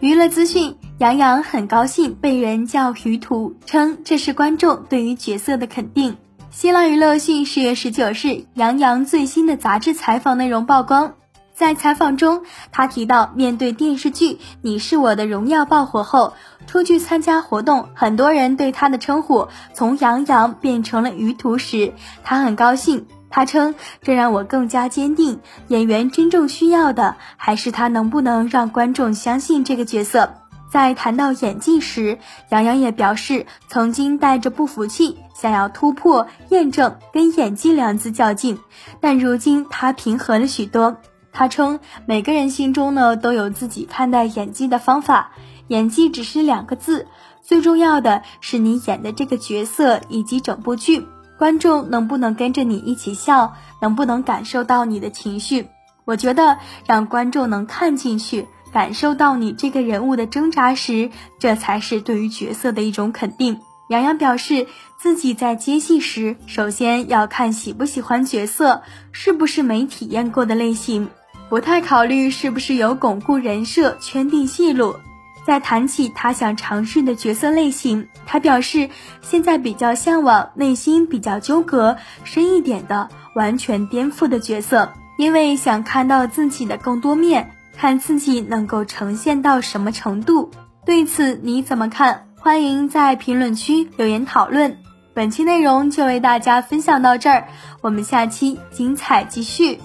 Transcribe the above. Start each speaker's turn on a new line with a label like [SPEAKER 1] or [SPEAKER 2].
[SPEAKER 1] 娱乐资讯：杨洋很高兴被人叫于途，称这是观众对于角色的肯定。新浪娱乐讯，十月十九日，杨洋最新的杂志采访内容曝光。在采访中，他提到，面对电视剧《你是我的荣耀》爆火后，出去参加活动，很多人对他的称呼从杨洋变成了于途时，他很高兴。他称，这让我更加坚定，演员真正需要的还是他能不能让观众相信这个角色。在谈到演技时，杨洋也表示，曾经带着不服气，想要突破、验证跟演技两字较劲，但如今他平和了许多。他称，每个人心中呢都有自己看待演技的方法，演技只是两个字，最重要的是你演的这个角色以及整部剧，观众能不能跟着你一起笑，能不能感受到你的情绪。我觉得让观众能看进去。感受到你这个人物的挣扎时，这才是对于角色的一种肯定。杨洋表示，自己在接戏时，首先要看喜不喜欢角色，是不是没体验过的类型，不太考虑是不是有巩固人设、圈定戏路。在谈起他想尝试的角色类型，他表示现在比较向往内心比较纠葛、深一点的、完全颠覆的角色，因为想看到自己的更多面。看自己能够呈现到什么程度，对此你怎么看？欢迎在评论区留言讨论。本期内容就为大家分享到这儿，我们下期精彩继续。